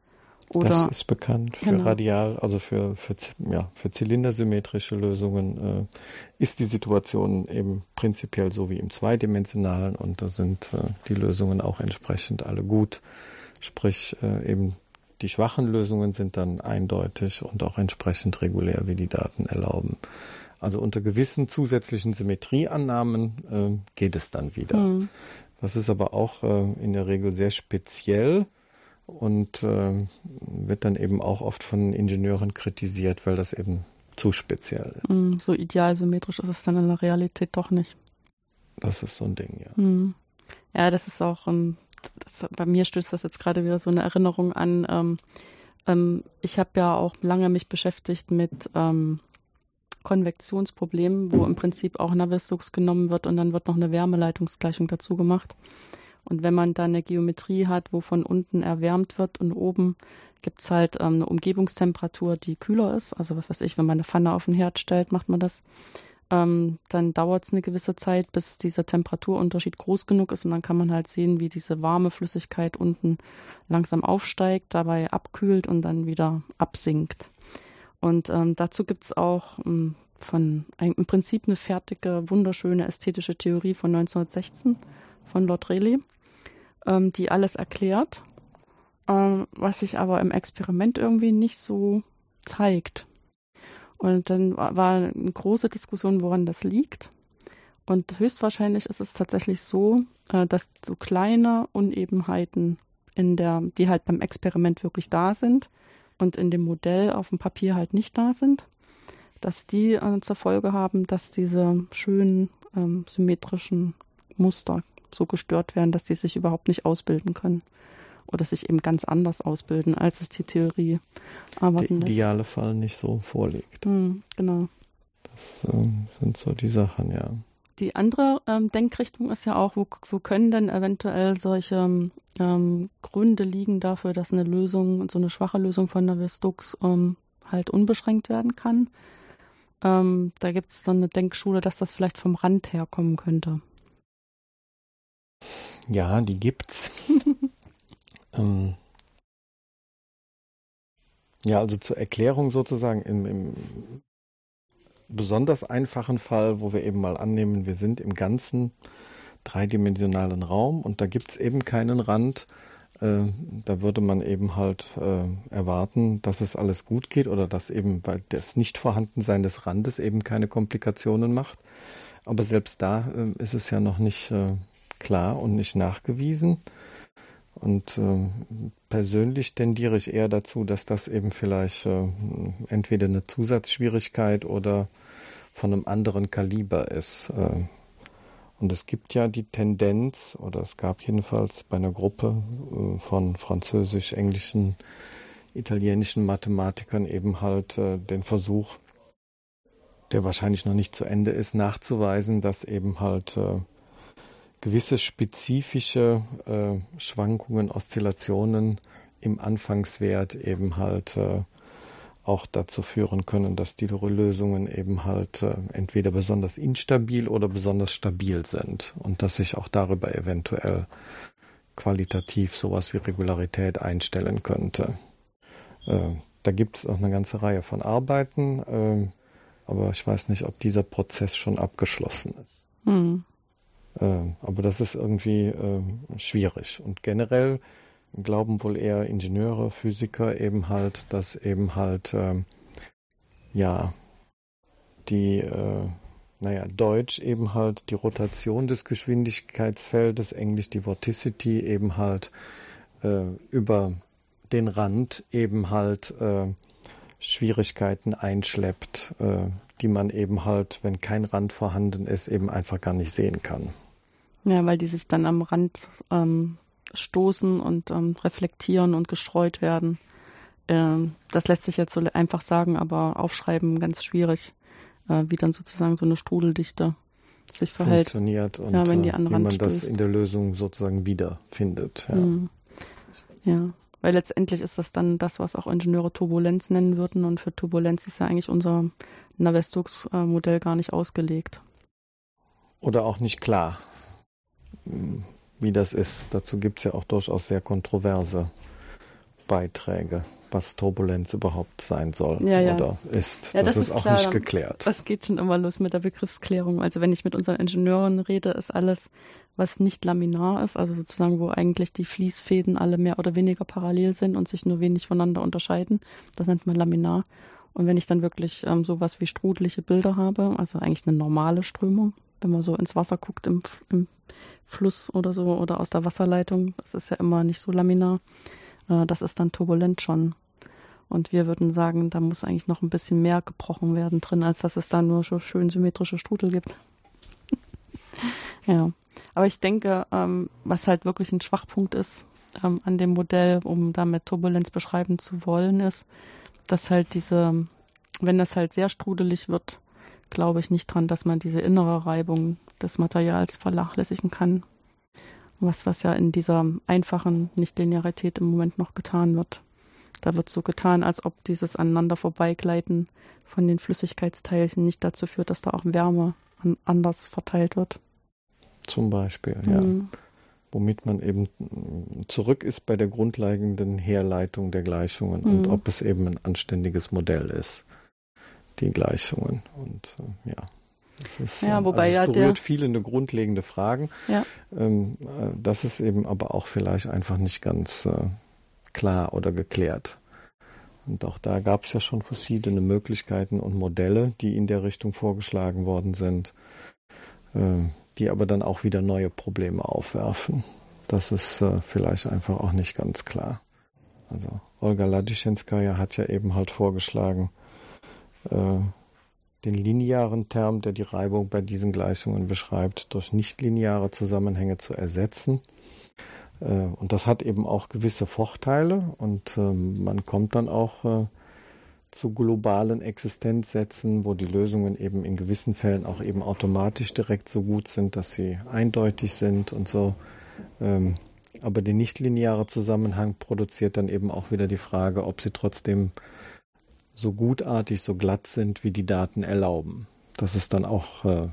Oder, das ist bekannt für genau. Radial, also für, für, ja, für zylindersymmetrische Lösungen äh, ist die Situation eben prinzipiell so wie im zweidimensionalen und da sind äh, die Lösungen auch entsprechend alle gut. Sprich, äh, eben die schwachen Lösungen sind dann eindeutig und auch entsprechend regulär, wie die Daten erlauben. Also unter gewissen zusätzlichen Symmetrieannahmen äh, geht es dann wieder. Mhm. Das ist aber auch äh, in der Regel sehr speziell und äh, wird dann eben auch oft von Ingenieuren kritisiert, weil das eben zu speziell ist. Mm, so ideal symmetrisch ist es dann in der Realität doch nicht. Das ist so ein Ding, ja. Mm. Ja, das ist auch, ähm, das, bei mir stößt das jetzt gerade wieder so eine Erinnerung an. Ähm, ähm, ich habe ja auch lange mich beschäftigt mit ähm, Konvektionsproblemen, wo im Prinzip auch Navier-Stokes genommen wird und dann wird noch eine Wärmeleitungsgleichung dazu gemacht. Und wenn man dann eine Geometrie hat, wo von unten erwärmt wird und oben gibt es halt ähm, eine Umgebungstemperatur, die kühler ist. Also was weiß ich, wenn man eine Pfanne auf den Herd stellt, macht man das. Ähm, dann dauert es eine gewisse Zeit, bis dieser Temperaturunterschied groß genug ist und dann kann man halt sehen, wie diese warme Flüssigkeit unten langsam aufsteigt, dabei abkühlt und dann wieder absinkt. Und ähm, dazu gibt es auch ähm, von ein, im Prinzip eine fertige, wunderschöne ästhetische Theorie von 1916 von Lord Rayleigh ähm, die alles erklärt, ähm, was sich aber im Experiment irgendwie nicht so zeigt. Und dann war eine große Diskussion, woran das liegt. Und höchstwahrscheinlich ist es tatsächlich so, äh, dass so kleine Unebenheiten in der, die halt beim Experiment wirklich da sind und in dem Modell auf dem Papier halt nicht da sind, dass die äh, zur Folge haben, dass diese schönen ähm, symmetrischen Muster so gestört werden, dass sie sich überhaupt nicht ausbilden können. Oder sich eben ganz anders ausbilden, als es die Theorie erwarten Der ideale lässt. Fall nicht so vorliegt. Mhm, genau. Das ähm, sind so die Sachen, ja. Die andere ähm, Denkrichtung ist ja auch, wo, wo können denn eventuell solche ähm, Gründe liegen dafür, dass eine Lösung, so eine schwache Lösung von Navier-Stokes ähm, halt unbeschränkt werden kann. Ähm, da gibt es so eine Denkschule, dass das vielleicht vom Rand herkommen könnte. Ja, die gibt's. ähm, ja, also zur Erklärung sozusagen im, im besonders einfachen Fall, wo wir eben mal annehmen, wir sind im ganzen dreidimensionalen Raum und da gibt's eben keinen Rand. Äh, da würde man eben halt äh, erwarten, dass es alles gut geht oder dass eben, weil das Nicht-Vorhandensein des Randes eben keine Komplikationen macht. Aber selbst da äh, ist es ja noch nicht klar und nicht nachgewiesen. Und äh, persönlich tendiere ich eher dazu, dass das eben vielleicht äh, entweder eine Zusatzschwierigkeit oder von einem anderen Kaliber ist. Äh, und es gibt ja die Tendenz, oder es gab jedenfalls bei einer Gruppe äh, von französisch, englischen, italienischen Mathematikern eben halt äh, den Versuch, der wahrscheinlich noch nicht zu Ende ist, nachzuweisen, dass eben halt äh, gewisse spezifische äh, Schwankungen, Oszillationen im Anfangswert eben halt äh, auch dazu führen können, dass die Lösungen eben halt äh, entweder besonders instabil oder besonders stabil sind und dass sich auch darüber eventuell qualitativ sowas wie Regularität einstellen könnte. Äh, da gibt es auch eine ganze Reihe von Arbeiten, äh, aber ich weiß nicht, ob dieser Prozess schon abgeschlossen ist. Hm. Äh, aber das ist irgendwie äh, schwierig. Und generell glauben wohl eher Ingenieure, Physiker eben halt, dass eben halt, äh, ja, die, äh, naja, Deutsch eben halt die Rotation des Geschwindigkeitsfeldes, Englisch die Vorticity eben halt äh, über den Rand eben halt äh, Schwierigkeiten einschleppt, die man eben halt, wenn kein Rand vorhanden ist, eben einfach gar nicht sehen kann. Ja, weil die sich dann am Rand ähm, stoßen und ähm, reflektieren und gestreut werden. Ähm, das lässt sich jetzt so einfach sagen, aber aufschreiben ganz schwierig, äh, wie dann sozusagen so eine Strudeldichte sich verhält. Funktioniert und ja, wenn die äh, an wie Rand man das stößt. in der Lösung sozusagen wiederfindet. Ja. Mhm. Ja, weil letztendlich ist das dann das, was auch Ingenieure Turbulenz nennen würden. Und für Turbulenz ist ja eigentlich unser Navier-Stokes-Modell gar nicht ausgelegt. Oder auch nicht klar, wie das ist. Dazu gibt es ja auch durchaus sehr kontroverse Beiträge, was Turbulenz überhaupt sein soll Ja, ja. oder ist. Ja, das, das ist auch klar, nicht geklärt. Das geht schon immer los mit der Begriffsklärung. Also wenn ich mit unseren Ingenieuren rede, ist alles, was nicht laminar ist, also sozusagen, wo eigentlich die Fließfäden alle mehr oder weniger parallel sind und sich nur wenig voneinander unterscheiden. Das nennt man laminar. Und wenn ich dann wirklich ähm, sowas wie strudelige Bilder habe, also eigentlich eine normale Strömung, wenn man so ins Wasser guckt im, im Fluss oder so oder aus der Wasserleitung, das ist ja immer nicht so laminar, äh, das ist dann turbulent schon. Und wir würden sagen, da muss eigentlich noch ein bisschen mehr gebrochen werden drin, als dass es da nur so schön symmetrische Strudel gibt. ja. Aber ich denke, ähm, was halt wirklich ein Schwachpunkt ist ähm, an dem Modell, um damit Turbulenz beschreiben zu wollen, ist, dass halt diese, wenn das halt sehr strudelig wird, glaube ich nicht dran, dass man diese innere Reibung des Materials vernachlässigen kann. Was, was ja in dieser einfachen Nichtlinearität im Moment noch getan wird. Da wird so getan, als ob dieses aneinander vorbeigleiten von den Flüssigkeitsteilchen nicht dazu führt, dass da auch Wärme an, anders verteilt wird. Zum Beispiel, ja. Mhm. Womit man eben zurück ist bei der grundlegenden Herleitung der Gleichungen und Mhm. ob es eben ein anständiges Modell ist, die Gleichungen. Und äh, ja. Das ist, Ja, äh, wobei also ja es der- berührt viele eine grundlegende Fragen. Ja. Ähm, äh, das ist eben aber auch vielleicht einfach nicht ganz äh, klar oder geklärt. Und auch da gab es ja schon verschiedene Möglichkeiten und Modelle, die in der Richtung vorgeschlagen worden sind, äh, die aber dann auch wieder neue Probleme aufwerfen. Das ist äh, vielleicht einfach auch nicht ganz klar. Also Olga Ladischenskaya hat ja eben halt vorgeschlagen, äh, den linearen Term, der die Reibung bei diesen Gleichungen beschreibt, durch nichtlineare Zusammenhänge zu ersetzen. Äh, Und das hat eben auch gewisse Vorteile und ähm, man kommt dann auch äh, zu globalen Existenzsätzen, wo die Lösungen eben in gewissen Fällen auch eben automatisch direkt so gut sind, dass sie eindeutig sind und so. Ähm, Aber der nichtlineare Zusammenhang produziert dann eben auch wieder die Frage, ob sie trotzdem so gutartig, so glatt sind, wie die Daten erlauben. Das ist dann auch äh,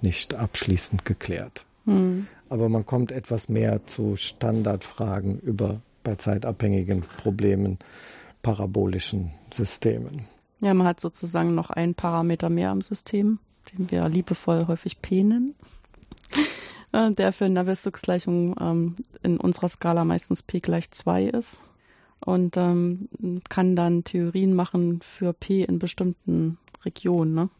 nicht abschließend geklärt. Mhm. Aber man kommt etwas mehr zu Standardfragen über bei zeitabhängigen Problemen, parabolischen Systemen. Ja, man hat sozusagen noch einen Parameter mehr im System, den wir liebevoll häufig P nennen, äh, der für Navier-Stokes-Gleichungen ähm, in unserer Skala meistens P gleich 2 ist und ähm, kann dann Theorien machen für P in bestimmten Regionen. Ne?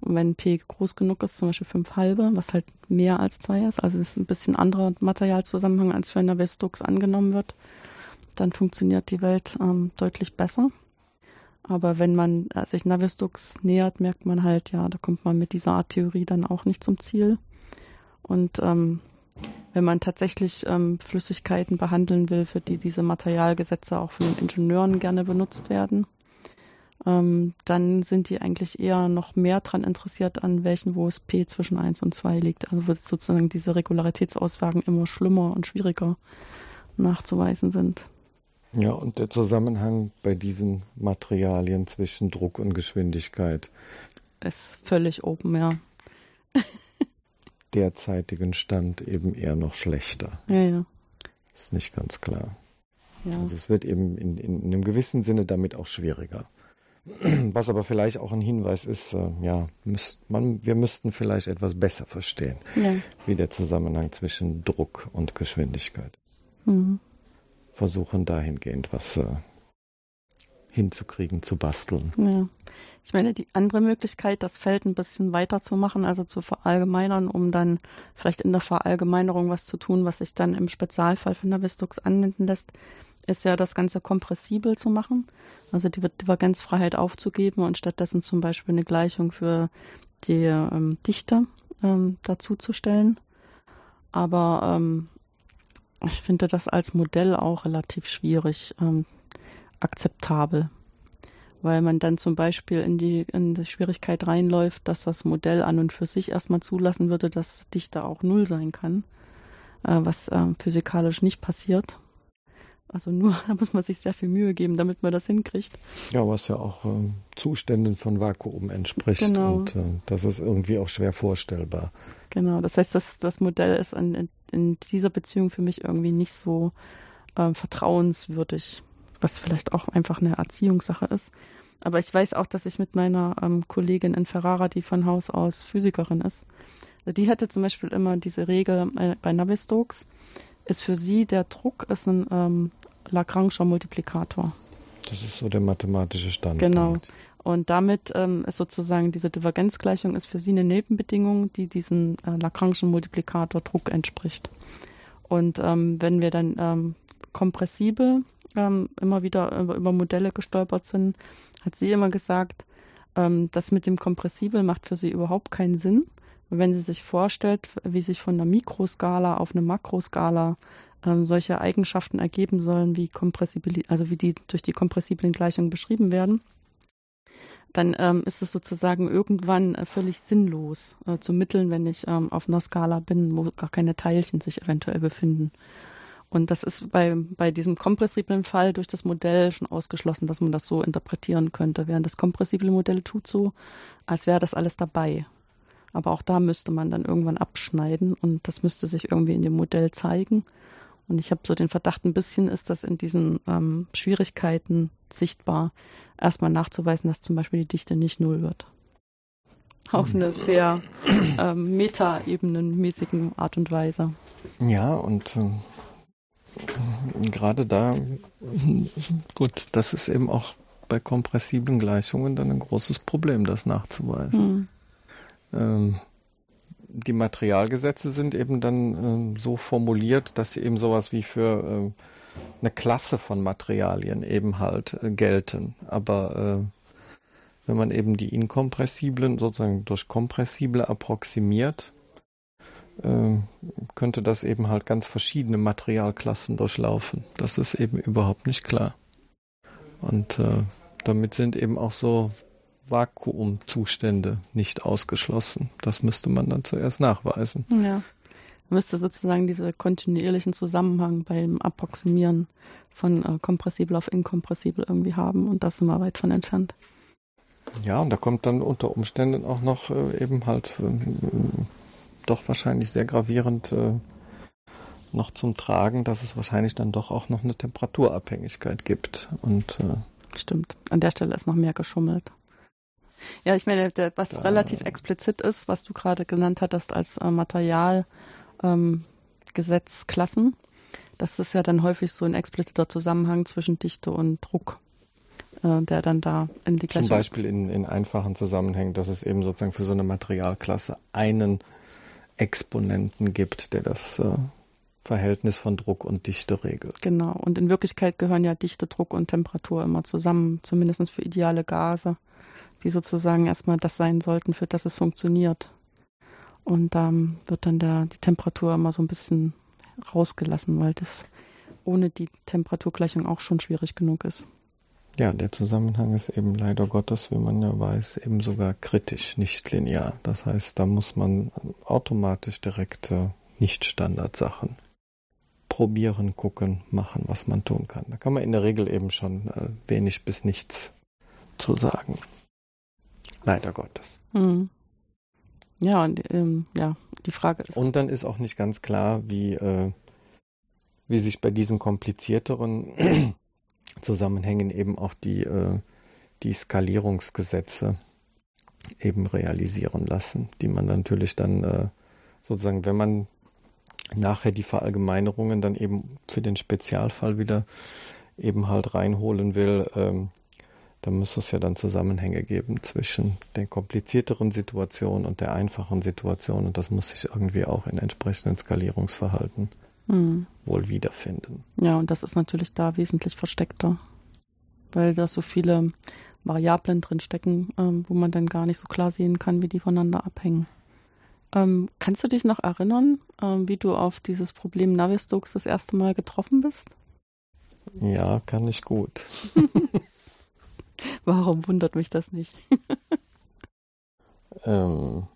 Und wenn P groß genug ist, zum Beispiel 5 halbe, was halt mehr als 2 ist, also ist ein bisschen anderer Materialzusammenhang, als für Navier-Stokes angenommen wird, dann funktioniert die Welt ähm, deutlich besser. Aber wenn man äh, sich Navier-Stokes nähert, merkt man halt, ja, da kommt man mit dieser Art Theorie dann auch nicht zum Ziel. Und ähm, wenn man tatsächlich ähm, Flüssigkeiten behandeln will, für die diese Materialgesetze auch von den Ingenieuren gerne benutzt werden, ähm, dann sind die eigentlich eher noch mehr daran interessiert, an welchen, wo es P zwischen 1 und 2 liegt. Also wo sozusagen diese Regularitätsaussagen immer schlimmer und schwieriger nachzuweisen sind. Ja, und der Zusammenhang bei diesen Materialien zwischen Druck und Geschwindigkeit, Ist völlig open, ja. derzeitigen Stand eben eher noch schlechter. Ja, ja. Ist nicht ganz klar. ja. Also es wird eben in, in, in einem gewissen Sinne damit auch schwieriger. Was aber vielleicht auch ein Hinweis ist, äh, ja, müsst man, wir müssten vielleicht etwas besser verstehen, ja. wie der Zusammenhang zwischen Druck und Geschwindigkeit. Mhm. Versuchen dahingehend was äh, hinzukriegen, zu basteln. Ja. Ich meine, die andere Möglichkeit, das Feld ein bisschen weiter zu machen, also zu verallgemeinern, um dann vielleicht in der Verallgemeinerung was zu tun, was sich dann im Spezialfall von der Vistux anwenden lässt, ist ja das Ganze kompressibel zu machen, also die Divergenzfreiheit aufzugeben und stattdessen zum Beispiel eine Gleichung für die ähm, Dichte ähm, dazuzustellen. Aber ähm, ich finde das als Modell auch relativ schwierig ähm, akzeptabel, weil man dann zum Beispiel in die, in die Schwierigkeit reinläuft, dass das Modell an und für sich erstmal zulassen würde, dass Dichte auch null sein kann, äh, was äh, physikalisch nicht passiert. Also nur, da muss man sich sehr viel Mühe geben, damit man das hinkriegt. Ja, was ja auch äh, Zuständen von Vakuum entspricht. Genau. Und äh, das ist irgendwie auch schwer vorstellbar. Genau, das heißt, das, das Modell ist in, in dieser Beziehung für mich irgendwie nicht so äh, vertrauenswürdig, was vielleicht auch einfach eine Erziehungssache ist. Aber ich weiß auch, dass ich mit meiner ähm, Kollegin in Ferrara, die von Haus aus Physikerin ist, die hatte zum Beispiel immer diese Regel äh, bei Navier-Stokes, ist für sie der Druck ist ein ähm, Lagrange'er Multiplikator. Das ist so der mathematische Standpunkt. Genau. Und damit ähm, ist sozusagen diese Divergenzgleichung ist für sie eine Nebenbedingung, die diesen äh, Lagrange'en Multiplikator Druck entspricht. Und ähm, wenn wir dann ähm, kompressibel ähm, immer wieder über, über, Modelle gestolpert sind, hat sie immer gesagt, ähm, das mit dem Kompressibel macht für sie überhaupt keinen Sinn, wenn sie sich vorstellt, wie sich von einer Mikroskala auf eine Makroskala ähm, solche Eigenschaften ergeben sollen, wie kompressibil, also wie die durch die kompressiblen Gleichungen beschrieben werden, dann ähm, ist es sozusagen irgendwann äh, völlig sinnlos äh, zu mitteln, wenn ich ähm, auf einer Skala bin, wo gar keine Teilchen sich eventuell befinden. Und das ist bei, bei diesem kompressiblen Fall durch das Modell schon ausgeschlossen, dass man das so interpretieren könnte, während das kompressible Modell tut so, als wäre das alles dabei. Aber auch da müsste man dann irgendwann abschneiden und das müsste sich irgendwie in dem Modell zeigen. Und ich habe so den Verdacht, ein bisschen ist das in diesen ähm, Schwierigkeiten sichtbar, erstmal nachzuweisen, dass zum Beispiel die Dichte nicht null wird. Auf eine sehr ähm, meta-ebenenmäßigen Art und Weise. Ja, und äh, gerade da, gut, das ist eben auch bei kompressiblen Gleichungen dann ein großes Problem, das nachzuweisen. Hm. Ähm, die Materialgesetze sind eben dann äh, so formuliert, dass sie eben sowas wie für äh, eine Klasse von Materialien eben halt äh, gelten. Aber äh, wenn man eben die inkompressiblen sozusagen durch kompressible approximiert, könnte das eben halt ganz verschiedene Materialklassen durchlaufen. Das ist eben überhaupt nicht klar. Und äh, damit sind eben auch so Vakuumzustände nicht ausgeschlossen. Das müsste man dann zuerst nachweisen. Ja. Man müsste sozusagen diese kontinuierlichen Zusammenhang beim Approximieren von äh, kompressibel auf inkompressibel irgendwie haben und das sind wir weit von entfernt. Ja, und da kommt dann unter Umständen auch noch äh, eben halt äh, doch wahrscheinlich sehr gravierend äh, noch zum Tragen, dass es wahrscheinlich dann doch auch noch eine Temperaturabhängigkeit gibt. Und äh, stimmt. An der Stelle ist noch mehr geschummelt. Ja, ich meine, der, was da, relativ explizit ist, was du gerade genannt hattest als äh, Materialgesetzklassen, ähm, das ist ja dann häufig so ein expliziter Zusammenhang zwischen Dichte und Druck, äh, der dann da in die gleiche. Zum Beispiel in, in einfachen Zusammenhängen, dass es eben sozusagen für so eine Materialklasse einen Exponenten gibt, der das äh, Verhältnis von Druck und Dichte regelt. Genau. Und in Wirklichkeit gehören ja Dichte, Druck und Temperatur immer zusammen, zumindest für ideale Gase die sozusagen erstmal das sein sollten, für das es funktioniert. Und da ähm, wird dann der, die Temperatur immer so ein bisschen rausgelassen, weil das ohne die Temperaturgleichung auch schon schwierig genug ist. Ja, der Zusammenhang ist eben leider Gottes, wie man ja weiß, eben sogar kritisch, nicht linear. Das heißt, da muss man automatisch direkt äh, Nicht-Standardsachen probieren, gucken, machen, was man tun kann. Da kann man in der Regel eben schon äh, wenig bis nichts zu sagen. Leider Gottes. Mhm. Ja, und ähm, ja, die Frage ist. Und dann ist auch nicht ganz klar, wie, äh, wie sich bei diesen komplizierteren Zusammenhängen eben auch die, äh, die Skalierungsgesetze eben realisieren lassen, die man natürlich dann äh, sozusagen, wenn man nachher die Verallgemeinerungen dann eben für den Spezialfall wieder eben halt reinholen will, ähm, da muss es ja dann Zusammenhänge geben zwischen den komplizierteren Situationen und der einfachen Situation und das muss sich irgendwie auch in entsprechenden Skalierungsverhalten hm. wohl wiederfinden. Ja, und das ist natürlich da wesentlich versteckter, weil da so viele Variablen drin stecken, ähm, wo man dann gar nicht so klar sehen kann, wie die voneinander abhängen. Ähm, kannst du dich noch erinnern, ähm, wie du auf dieses Problem Navier-Stokes das erste Mal getroffen bist? Ja, kann ich gut. Warum wundert mich das nicht? ähm,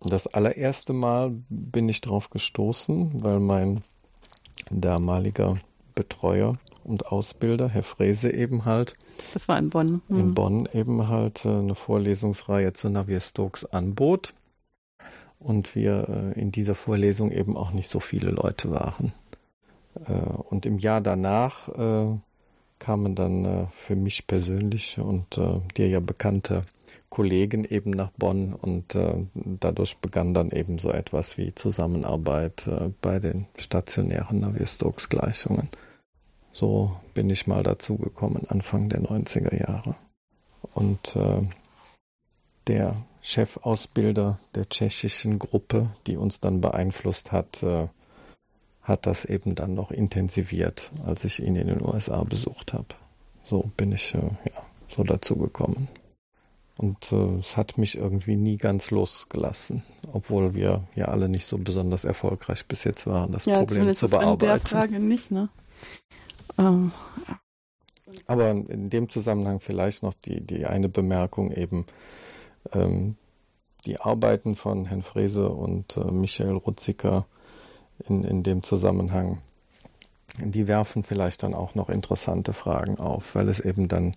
das allererste Mal bin ich darauf gestoßen, weil mein damaliger Betreuer und Ausbilder, Herr Frese eben halt. Das war in Bonn. Mhm. In Bonn eben halt äh, eine Vorlesungsreihe zu Navier-Stokes anbot. Und wir äh, in dieser Vorlesung eben auch nicht so viele Leute waren. Äh, und im Jahr danach kamen dann für mich persönlich und dir ja bekannte Kollegen eben nach Bonn und äh, dadurch begann dann eben so etwas wie Zusammenarbeit äh, bei den stationären Navier-Stokes-Gleichungen. So bin ich mal dazugekommen, Anfang der 90er Jahre. Und äh, der Chefausbilder der tschechischen Gruppe, die uns dann beeinflusst hat, äh, hat das eben dann noch intensiviert, als ich ihn in den USA besucht habe. So bin ich äh, ja so dazugekommen. Und äh, es hat mich irgendwie nie ganz losgelassen, obwohl wir ja alle nicht so besonders erfolgreich bis jetzt waren, das ja, Problem zu bearbeiten. In der Frage nicht, ne? Ähm. Aber in dem Zusammenhang vielleicht noch die, die eine Bemerkung eben, ähm, die Arbeiten von Herrn Frese und äh, Michael Rutziker in, in dem Zusammenhang, die werfen vielleicht dann auch noch interessante Fragen auf, weil es eben dann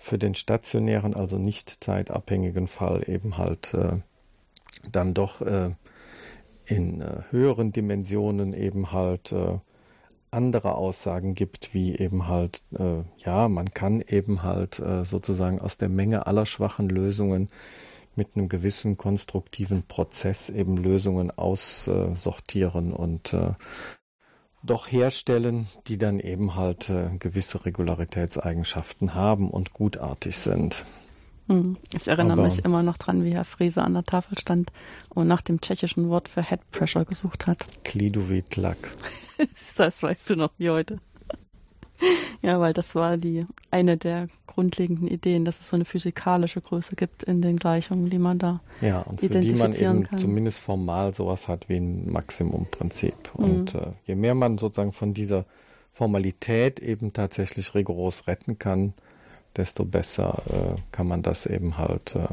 für den stationären, also nicht zeitabhängigen Fall eben halt äh, dann doch äh, in äh, höheren Dimensionen eben halt äh, andere Aussagen gibt, wie eben halt, äh, ja, man kann eben halt äh, sozusagen aus der Menge aller schwachen Lösungen mit einem gewissen konstruktiven Prozess eben Lösungen aussortieren und doch herstellen, die dann eben halt äh, gewisse Regularitätseigenschaften haben und gutartig sind. Hm. Ich erinnere Aber, mich immer noch dran, wie Herr Frese an der Tafel stand und nach dem tschechischen Wort für Head Pressure gesucht hat. Klidovitlak. das weißt du noch wie heute. ja, weil das war die eine der grundlegenden Ideen, dass es so eine physikalische Größe gibt in den Gleichungen, die man da ja, und für die man eben kann. zumindest formal sowas hat wie ein Maximumprinzip. Mhm. Und äh, je mehr man sozusagen von dieser Formalität eben tatsächlich rigoros retten kann, desto besser äh, kann man das eben halt äh,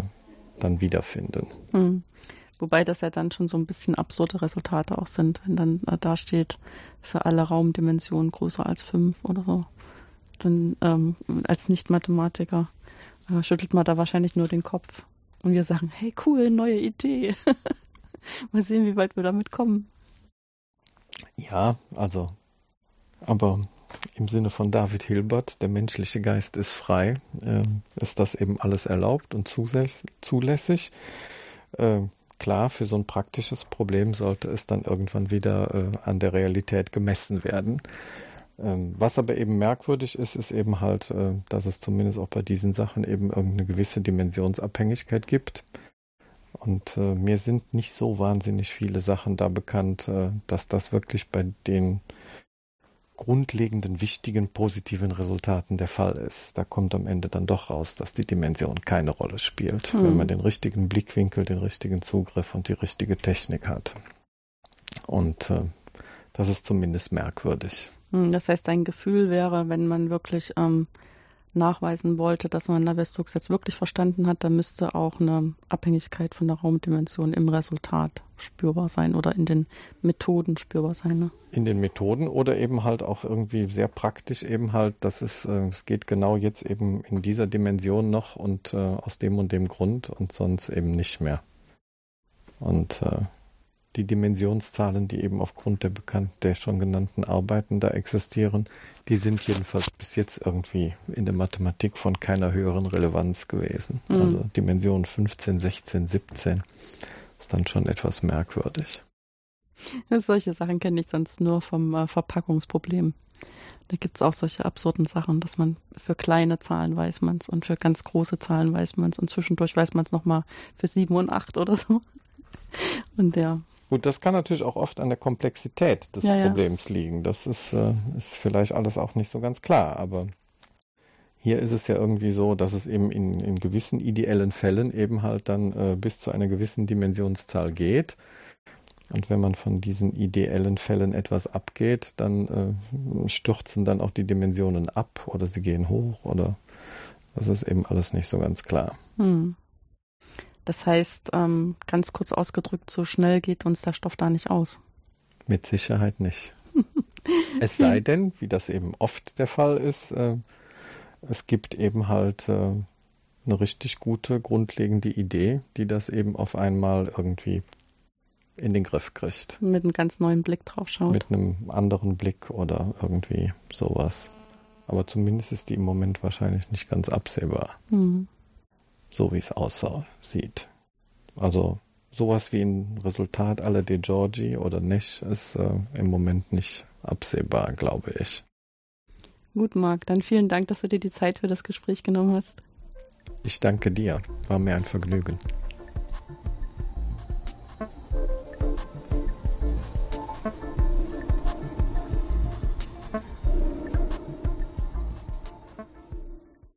dann wiederfinden. Mhm. Wobei das ja dann schon so ein bisschen absurde Resultate auch sind, wenn dann äh, da steht, für alle Raumdimensionen größer als fünf oder so dann ähm, als Nicht-Mathematiker äh, schüttelt man da wahrscheinlich nur den Kopf. Und wir sagen, hey cool, neue Idee. Mal sehen, wie weit wir damit kommen. Ja, also, aber im Sinne von David Hilbert, der menschliche Geist ist frei, äh, ist das eben alles erlaubt und zulässig. Äh, klar, für so ein praktisches Problem sollte es dann irgendwann wieder äh, an der Realität gemessen werden. Ähm, was aber eben merkwürdig ist, ist eben halt, äh, dass es zumindest auch bei diesen Sachen eben irgendeine gewisse Dimensionsabhängigkeit gibt. Und äh, mir sind nicht so wahnsinnig viele Sachen da bekannt, äh, dass das wirklich bei den grundlegenden, wichtigen, positiven Resultaten der Fall ist. Da kommt am Ende dann doch raus, dass die Dimension keine Rolle spielt, hm. wenn man den richtigen Blickwinkel, den richtigen Zugriff und die richtige Technik hat. Und äh, das ist zumindest merkwürdig. Hm, das heißt, dein Gefühl wäre, wenn man wirklich ähm, nachweisen wollte, dass man Navier-Stokes jetzt wirklich verstanden hat, dann müsste auch eine Abhängigkeit von der Raumdimension im Resultat spürbar sein oder in den Methoden spürbar sein. Ne? In den Methoden oder eben halt auch irgendwie sehr praktisch eben halt, dass es, äh, es geht genau jetzt eben in dieser Dimension noch und äh, aus dem und dem Grund und sonst eben nicht mehr. Und äh, die Dimensionszahlen, die eben aufgrund der bekannt, der schon genannten Arbeiten da existieren, die sind jedenfalls bis jetzt irgendwie in der Mathematik von keiner höheren Relevanz gewesen. Mhm. Also Dimension 15, 16, 17 ist dann schon etwas merkwürdig. Solche Sachen kenne ich sonst nur vom äh, Verpackungsproblem. Da gibt es auch solche absurden Sachen, dass man für kleine Zahlen weiß man es und für ganz große Zahlen weiß man es und zwischendurch weiß man es nochmal für sieben und acht oder so. Und ja. Gut, das kann natürlich auch oft an der Komplexität des ja, Problems ja. liegen. Das ist, äh, ist vielleicht alles auch nicht so ganz klar, aber hier ist es ja irgendwie so, dass es eben in, in gewissen ideellen Fällen eben halt dann äh, bis zu einer gewissen Dimensionszahl geht. Und wenn man von diesen ideellen Fällen etwas abgeht, dann äh, stürzen dann auch die Dimensionen ab oder sie gehen hoch oder das ist eben alles nicht so ganz klar. Hm. Das heißt, ähm, ganz kurz ausgedrückt, so schnell geht uns der Stoff da nicht aus. Mit Sicherheit nicht. es sei denn, wie das eben oft der Fall ist, äh, es gibt eben halt äh, eine richtig gute, grundlegende Idee, die das eben auf einmal irgendwie in den Griff kriegt. Mit einem ganz neuen Blick drauf schaut. Mit einem anderen Blick oder irgendwie sowas. Aber zumindest ist die im Moment wahrscheinlich nicht ganz absehbar. Mhm. So wie es aussieht. Also sowas wie ein Resultat aller De Giorgi oder nicht ist äh, im Moment nicht absehbar, glaube ich. Gut, Marc, dann vielen Dank, dass du dir die Zeit für das Gespräch genommen hast. Ich danke dir. War mir ein Vergnügen.